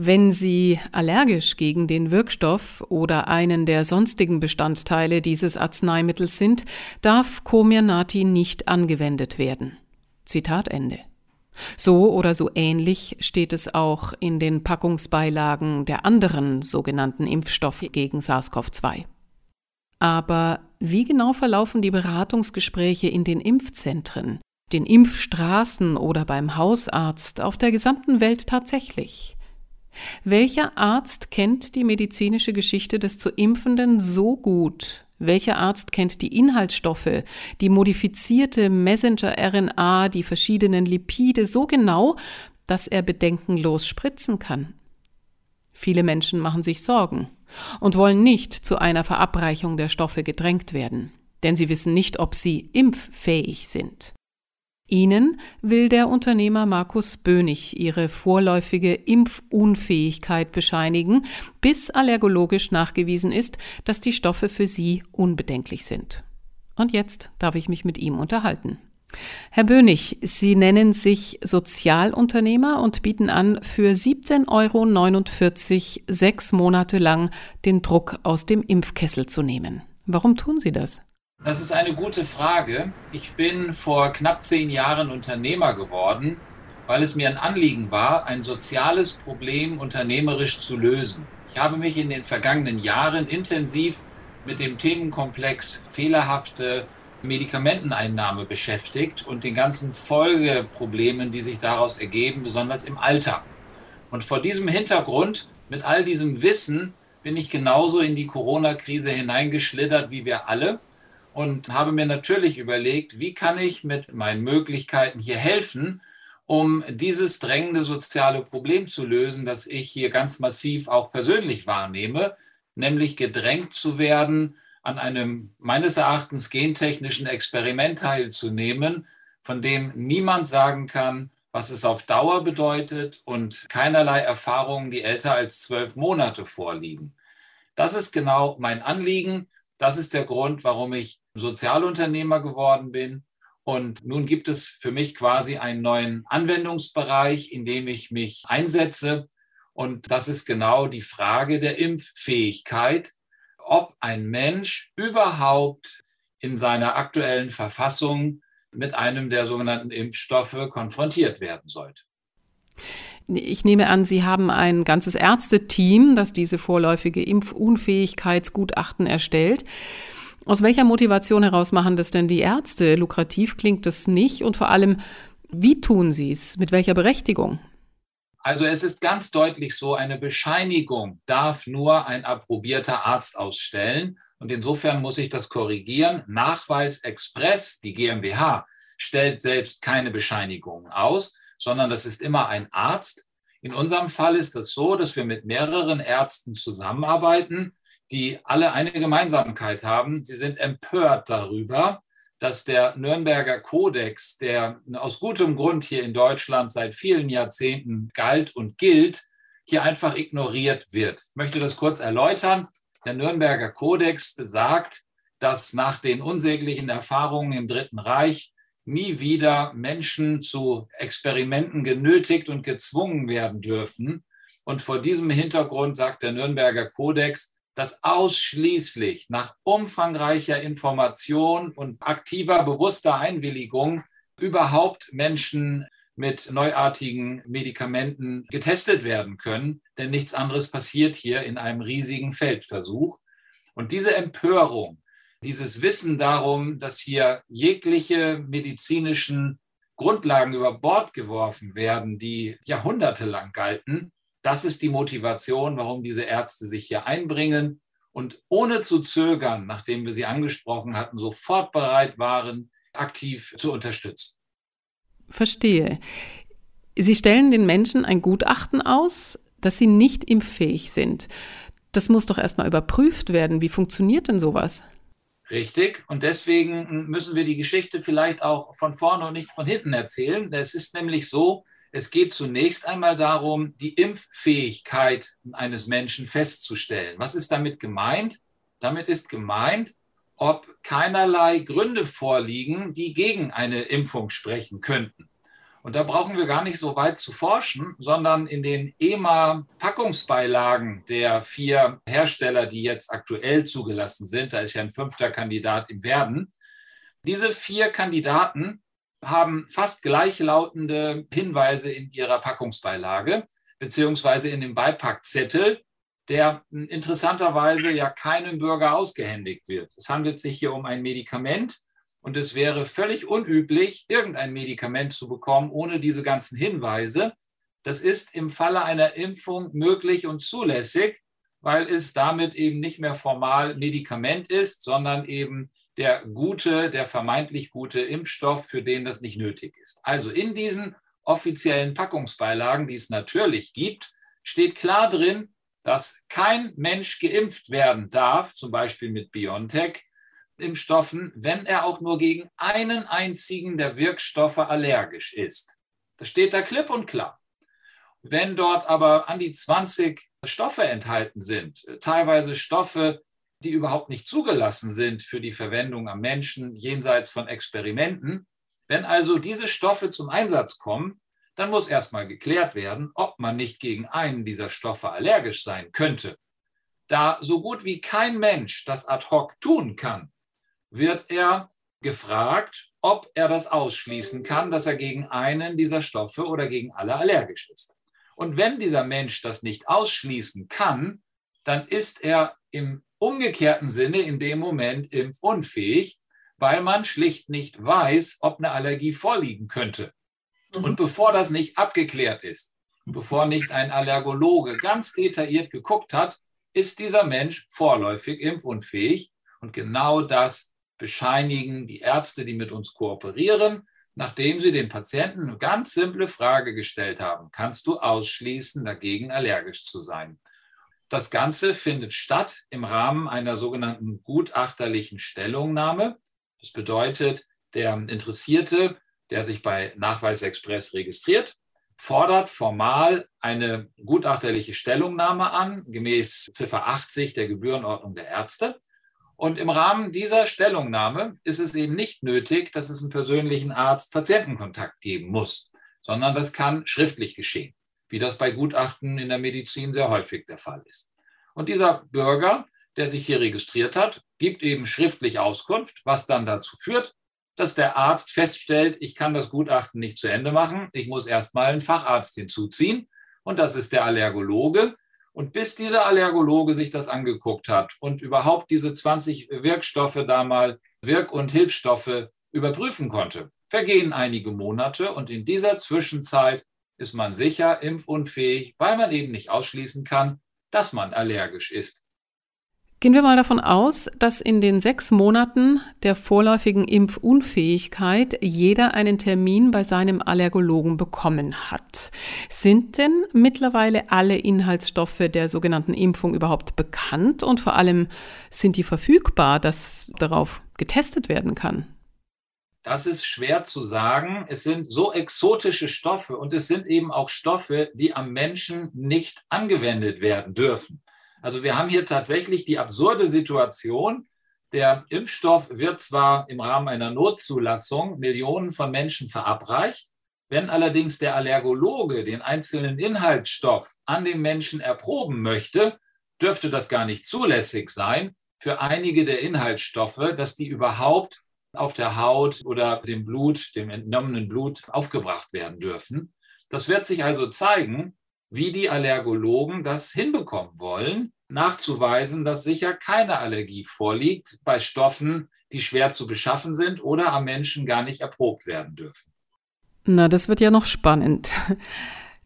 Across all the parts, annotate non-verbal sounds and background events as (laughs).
Wenn Sie allergisch gegen den Wirkstoff oder einen der sonstigen Bestandteile dieses Arzneimittels sind, darf Comirnaty nicht angewendet werden. Zitat Ende. So oder so ähnlich steht es auch in den Packungsbeilagen der anderen sogenannten Impfstoffe gegen SARS-CoV-2. Aber wie genau verlaufen die Beratungsgespräche in den Impfzentren, den Impfstraßen oder beim Hausarzt auf der gesamten Welt tatsächlich? Welcher Arzt kennt die medizinische Geschichte des zu Impfenden so gut? Welcher Arzt kennt die Inhaltsstoffe, die modifizierte Messenger-RNA, die verschiedenen Lipide so genau, dass er bedenkenlos spritzen kann? Viele Menschen machen sich Sorgen und wollen nicht zu einer Verabreichung der Stoffe gedrängt werden, denn sie wissen nicht, ob sie impffähig sind. Ihnen will der Unternehmer Markus Bönig ihre vorläufige Impfunfähigkeit bescheinigen, bis allergologisch nachgewiesen ist, dass die Stoffe für Sie unbedenklich sind. Und jetzt darf ich mich mit ihm unterhalten. Herr Bönig, Sie nennen sich Sozialunternehmer und bieten an, für 17,49 Euro sechs Monate lang den Druck aus dem Impfkessel zu nehmen. Warum tun Sie das? Das ist eine gute Frage. Ich bin vor knapp zehn Jahren Unternehmer geworden, weil es mir ein Anliegen war, ein soziales Problem unternehmerisch zu lösen. Ich habe mich in den vergangenen Jahren intensiv mit dem Themenkomplex fehlerhafte Medikamenteneinnahme beschäftigt und den ganzen Folgeproblemen, die sich daraus ergeben, besonders im Alter. Und vor diesem Hintergrund, mit all diesem Wissen, bin ich genauso in die Corona-Krise hineingeschlittert wie wir alle und habe mir natürlich überlegt, wie kann ich mit meinen Möglichkeiten hier helfen, um dieses drängende soziale Problem zu lösen, das ich hier ganz massiv auch persönlich wahrnehme, nämlich gedrängt zu werden, an einem meines Erachtens gentechnischen Experiment teilzunehmen, von dem niemand sagen kann, was es auf Dauer bedeutet und keinerlei Erfahrungen, die älter als zwölf Monate vorliegen. Das ist genau mein Anliegen. Das ist der Grund, warum ich Sozialunternehmer geworden bin. Und nun gibt es für mich quasi einen neuen Anwendungsbereich, in dem ich mich einsetze. Und das ist genau die Frage der Impffähigkeit, ob ein Mensch überhaupt in seiner aktuellen Verfassung mit einem der sogenannten Impfstoffe konfrontiert werden sollte. Ich nehme an, Sie haben ein ganzes Ärzteteam, das diese vorläufige Impfunfähigkeitsgutachten erstellt. Aus welcher Motivation heraus machen das denn die Ärzte? Lukrativ klingt das nicht und vor allem, wie tun sie es? Mit welcher Berechtigung? Also es ist ganz deutlich so, eine Bescheinigung darf nur ein approbierter Arzt ausstellen. Und insofern muss ich das korrigieren. Nachweis Express, die GmbH, stellt selbst keine Bescheinigung aus, sondern das ist immer ein Arzt. In unserem Fall ist es das so, dass wir mit mehreren Ärzten zusammenarbeiten die alle eine Gemeinsamkeit haben. Sie sind empört darüber, dass der Nürnberger Kodex, der aus gutem Grund hier in Deutschland seit vielen Jahrzehnten galt und gilt, hier einfach ignoriert wird. Ich möchte das kurz erläutern. Der Nürnberger Kodex besagt, dass nach den unsäglichen Erfahrungen im Dritten Reich nie wieder Menschen zu Experimenten genötigt und gezwungen werden dürfen. Und vor diesem Hintergrund sagt der Nürnberger Kodex, dass ausschließlich nach umfangreicher Information und aktiver, bewusster Einwilligung überhaupt Menschen mit neuartigen Medikamenten getestet werden können, denn nichts anderes passiert hier in einem riesigen Feldversuch. Und diese Empörung, dieses Wissen darum, dass hier jegliche medizinischen Grundlagen über Bord geworfen werden, die jahrhundertelang galten, das ist die Motivation, warum diese Ärzte sich hier einbringen und ohne zu zögern, nachdem wir sie angesprochen hatten, sofort bereit waren, aktiv zu unterstützen. Verstehe. Sie stellen den Menschen ein Gutachten aus, dass sie nicht impffähig sind. Das muss doch erstmal überprüft werden. Wie funktioniert denn sowas? Richtig. Und deswegen müssen wir die Geschichte vielleicht auch von vorne und nicht von hinten erzählen. Es ist nämlich so, es geht zunächst einmal darum, die Impffähigkeit eines Menschen festzustellen. Was ist damit gemeint? Damit ist gemeint, ob keinerlei Gründe vorliegen, die gegen eine Impfung sprechen könnten. Und da brauchen wir gar nicht so weit zu forschen, sondern in den EMA-Packungsbeilagen der vier Hersteller, die jetzt aktuell zugelassen sind, da ist ja ein fünfter Kandidat im Werden, diese vier Kandidaten haben fast gleichlautende Hinweise in ihrer Packungsbeilage, beziehungsweise in dem Beipackzettel, der interessanterweise ja keinem Bürger ausgehändigt wird. Es handelt sich hier um ein Medikament und es wäre völlig unüblich, irgendein Medikament zu bekommen ohne diese ganzen Hinweise. Das ist im Falle einer Impfung möglich und zulässig, weil es damit eben nicht mehr formal Medikament ist, sondern eben der gute, der vermeintlich gute Impfstoff, für den das nicht nötig ist. Also in diesen offiziellen Packungsbeilagen, die es natürlich gibt, steht klar drin, dass kein Mensch geimpft werden darf, zum Beispiel mit BioNTech, Impfstoffen, wenn er auch nur gegen einen einzigen der Wirkstoffe allergisch ist. Das steht da klipp und klar. Wenn dort aber an die 20 Stoffe enthalten sind, teilweise Stoffe, die überhaupt nicht zugelassen sind für die Verwendung am Menschen jenseits von Experimenten. Wenn also diese Stoffe zum Einsatz kommen, dann muss erstmal geklärt werden, ob man nicht gegen einen dieser Stoffe allergisch sein könnte. Da so gut wie kein Mensch das ad hoc tun kann, wird er gefragt, ob er das ausschließen kann, dass er gegen einen dieser Stoffe oder gegen alle allergisch ist. Und wenn dieser Mensch das nicht ausschließen kann, dann ist er im umgekehrten Sinne in dem Moment impfunfähig, weil man schlicht nicht weiß, ob eine Allergie vorliegen könnte. Mhm. Und bevor das nicht abgeklärt ist, bevor nicht ein Allergologe ganz detailliert geguckt hat, ist dieser Mensch vorläufig impfunfähig. Und genau das bescheinigen die Ärzte, die mit uns kooperieren, nachdem sie den Patienten eine ganz simple Frage gestellt haben. Kannst du ausschließen, dagegen allergisch zu sein? Das Ganze findet statt im Rahmen einer sogenannten gutachterlichen Stellungnahme. Das bedeutet, der Interessierte, der sich bei Nachweisexpress registriert, fordert formal eine gutachterliche Stellungnahme an, gemäß Ziffer 80 der Gebührenordnung der Ärzte. Und im Rahmen dieser Stellungnahme ist es eben nicht nötig, dass es einen persönlichen Arzt-Patientenkontakt geben muss, sondern das kann schriftlich geschehen wie das bei Gutachten in der Medizin sehr häufig der Fall ist. Und dieser Bürger, der sich hier registriert hat, gibt eben schriftlich Auskunft, was dann dazu führt, dass der Arzt feststellt, ich kann das Gutachten nicht zu Ende machen, ich muss erstmal einen Facharzt hinzuziehen und das ist der Allergologe. Und bis dieser Allergologe sich das angeguckt hat und überhaupt diese 20 Wirkstoffe da mal Wirk- und Hilfsstoffe überprüfen konnte, vergehen einige Monate und in dieser Zwischenzeit ist man sicher impfunfähig, weil man eben nicht ausschließen kann, dass man allergisch ist. Gehen wir mal davon aus, dass in den sechs Monaten der vorläufigen Impfunfähigkeit jeder einen Termin bei seinem Allergologen bekommen hat. Sind denn mittlerweile alle Inhaltsstoffe der sogenannten Impfung überhaupt bekannt und vor allem sind die verfügbar, dass darauf getestet werden kann? Das ist schwer zu sagen. Es sind so exotische Stoffe und es sind eben auch Stoffe, die am Menschen nicht angewendet werden dürfen. Also wir haben hier tatsächlich die absurde Situation, der Impfstoff wird zwar im Rahmen einer Notzulassung Millionen von Menschen verabreicht, wenn allerdings der Allergologe den einzelnen Inhaltsstoff an dem Menschen erproben möchte, dürfte das gar nicht zulässig sein für einige der Inhaltsstoffe, dass die überhaupt auf der Haut oder dem Blut, dem entnommenen Blut aufgebracht werden dürfen. Das wird sich also zeigen, wie die Allergologen das hinbekommen wollen, nachzuweisen, dass sicher keine Allergie vorliegt bei Stoffen, die schwer zu beschaffen sind oder am Menschen gar nicht erprobt werden dürfen. Na, das wird ja noch spannend. (laughs)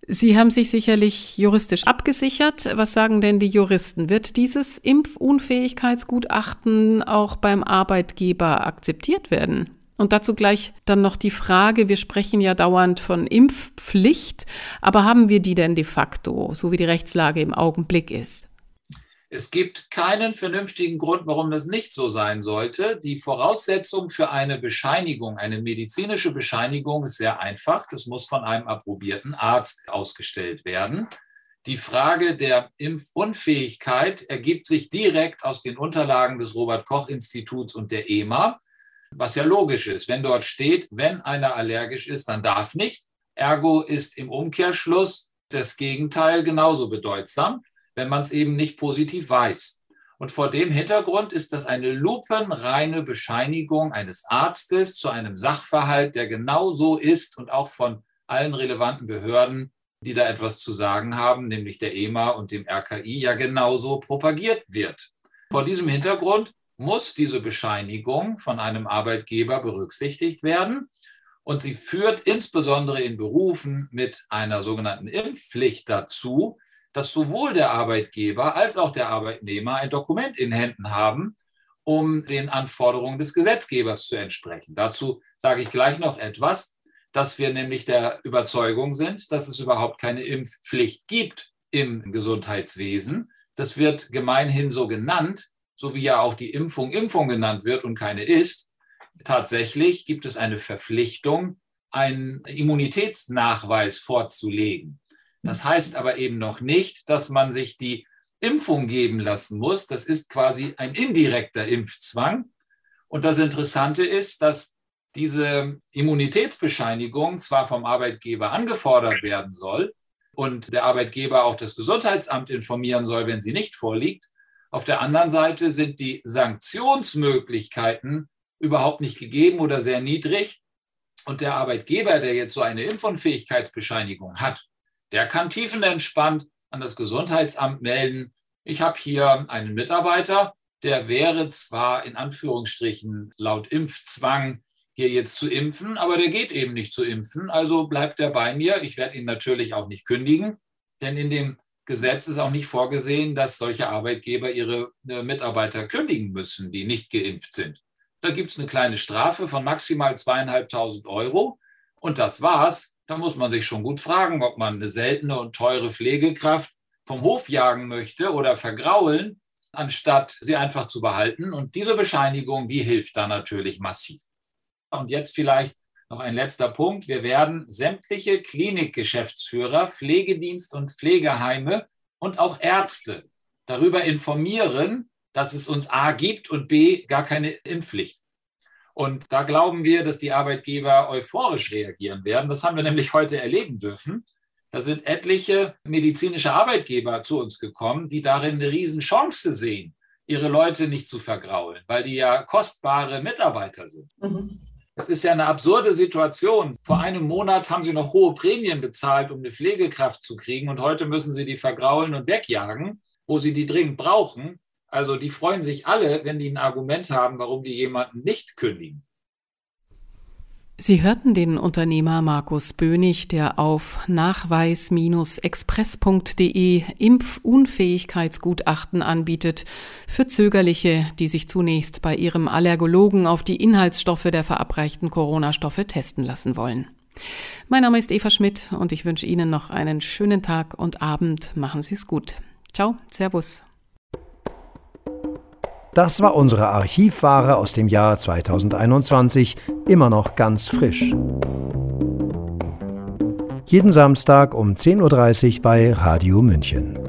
Sie haben sich sicherlich juristisch abgesichert. Was sagen denn die Juristen? Wird dieses Impfunfähigkeitsgutachten auch beim Arbeitgeber akzeptiert werden? Und dazu gleich dann noch die Frage, wir sprechen ja dauernd von Impfpflicht, aber haben wir die denn de facto, so wie die Rechtslage im Augenblick ist? Es gibt keinen vernünftigen Grund, warum das nicht so sein sollte. Die Voraussetzung für eine Bescheinigung, eine medizinische Bescheinigung ist sehr einfach. Das muss von einem approbierten Arzt ausgestellt werden. Die Frage der Impfunfähigkeit ergibt sich direkt aus den Unterlagen des Robert Koch Instituts und der EMA, was ja logisch ist. Wenn dort steht, wenn einer allergisch ist, dann darf nicht. Ergo ist im Umkehrschluss das Gegenteil genauso bedeutsam wenn man es eben nicht positiv weiß. Und vor dem Hintergrund ist das eine lupenreine Bescheinigung eines Arztes zu einem Sachverhalt, der genau so ist und auch von allen relevanten Behörden, die da etwas zu sagen haben, nämlich der EMA und dem RKI, ja genauso propagiert wird. Vor diesem Hintergrund muss diese Bescheinigung von einem Arbeitgeber berücksichtigt werden. Und sie führt insbesondere in Berufen mit einer sogenannten Impfpflicht dazu, dass sowohl der Arbeitgeber als auch der Arbeitnehmer ein Dokument in Händen haben, um den Anforderungen des Gesetzgebers zu entsprechen. Dazu sage ich gleich noch etwas, dass wir nämlich der Überzeugung sind, dass es überhaupt keine Impfpflicht gibt im Gesundheitswesen. Das wird gemeinhin so genannt, so wie ja auch die Impfung Impfung genannt wird und keine ist. Tatsächlich gibt es eine Verpflichtung, einen Immunitätsnachweis vorzulegen. Das heißt aber eben noch nicht, dass man sich die Impfung geben lassen muss. Das ist quasi ein indirekter Impfzwang. Und das Interessante ist, dass diese Immunitätsbescheinigung zwar vom Arbeitgeber angefordert werden soll und der Arbeitgeber auch das Gesundheitsamt informieren soll, wenn sie nicht vorliegt. Auf der anderen Seite sind die Sanktionsmöglichkeiten überhaupt nicht gegeben oder sehr niedrig. Und der Arbeitgeber, der jetzt so eine Impfunfähigkeitsbescheinigung hat, der kann tiefenentspannt an das Gesundheitsamt melden, ich habe hier einen Mitarbeiter, der wäre zwar in Anführungsstrichen laut Impfzwang hier jetzt zu impfen, aber der geht eben nicht zu impfen, also bleibt er bei mir. Ich werde ihn natürlich auch nicht kündigen, denn in dem Gesetz ist auch nicht vorgesehen, dass solche Arbeitgeber ihre äh, Mitarbeiter kündigen müssen, die nicht geimpft sind. Da gibt es eine kleine Strafe von maximal zweieinhalbtausend Euro und das war's. Da muss man sich schon gut fragen, ob man eine seltene und teure Pflegekraft vom Hof jagen möchte oder vergraulen, anstatt sie einfach zu behalten. Und diese Bescheinigung, die hilft da natürlich massiv. Und jetzt vielleicht noch ein letzter Punkt. Wir werden sämtliche Klinikgeschäftsführer, Pflegedienst und Pflegeheime und auch Ärzte darüber informieren, dass es uns A gibt und B gar keine Impfpflicht. Und da glauben wir, dass die Arbeitgeber euphorisch reagieren werden. Das haben wir nämlich heute erleben dürfen. Da sind etliche medizinische Arbeitgeber zu uns gekommen, die darin eine Riesenchance sehen, ihre Leute nicht zu vergraulen, weil die ja kostbare Mitarbeiter sind. Mhm. Das ist ja eine absurde Situation. Vor einem Monat haben sie noch hohe Prämien bezahlt, um eine Pflegekraft zu kriegen und heute müssen sie die vergraulen und wegjagen, wo sie die dringend brauchen. Also die freuen sich alle, wenn die ein Argument haben, warum die jemanden nicht kündigen. Sie hörten den Unternehmer Markus Bönig, der auf nachweis-express.de Impfunfähigkeitsgutachten anbietet für Zögerliche, die sich zunächst bei ihrem Allergologen auf die Inhaltsstoffe der verabreichten Corona-Stoffe testen lassen wollen. Mein Name ist Eva Schmidt und ich wünsche Ihnen noch einen schönen Tag und Abend. Machen Sie es gut. Ciao, Servus. Das war unsere Archivware aus dem Jahr 2021, immer noch ganz frisch. Jeden Samstag um 10.30 Uhr bei Radio München.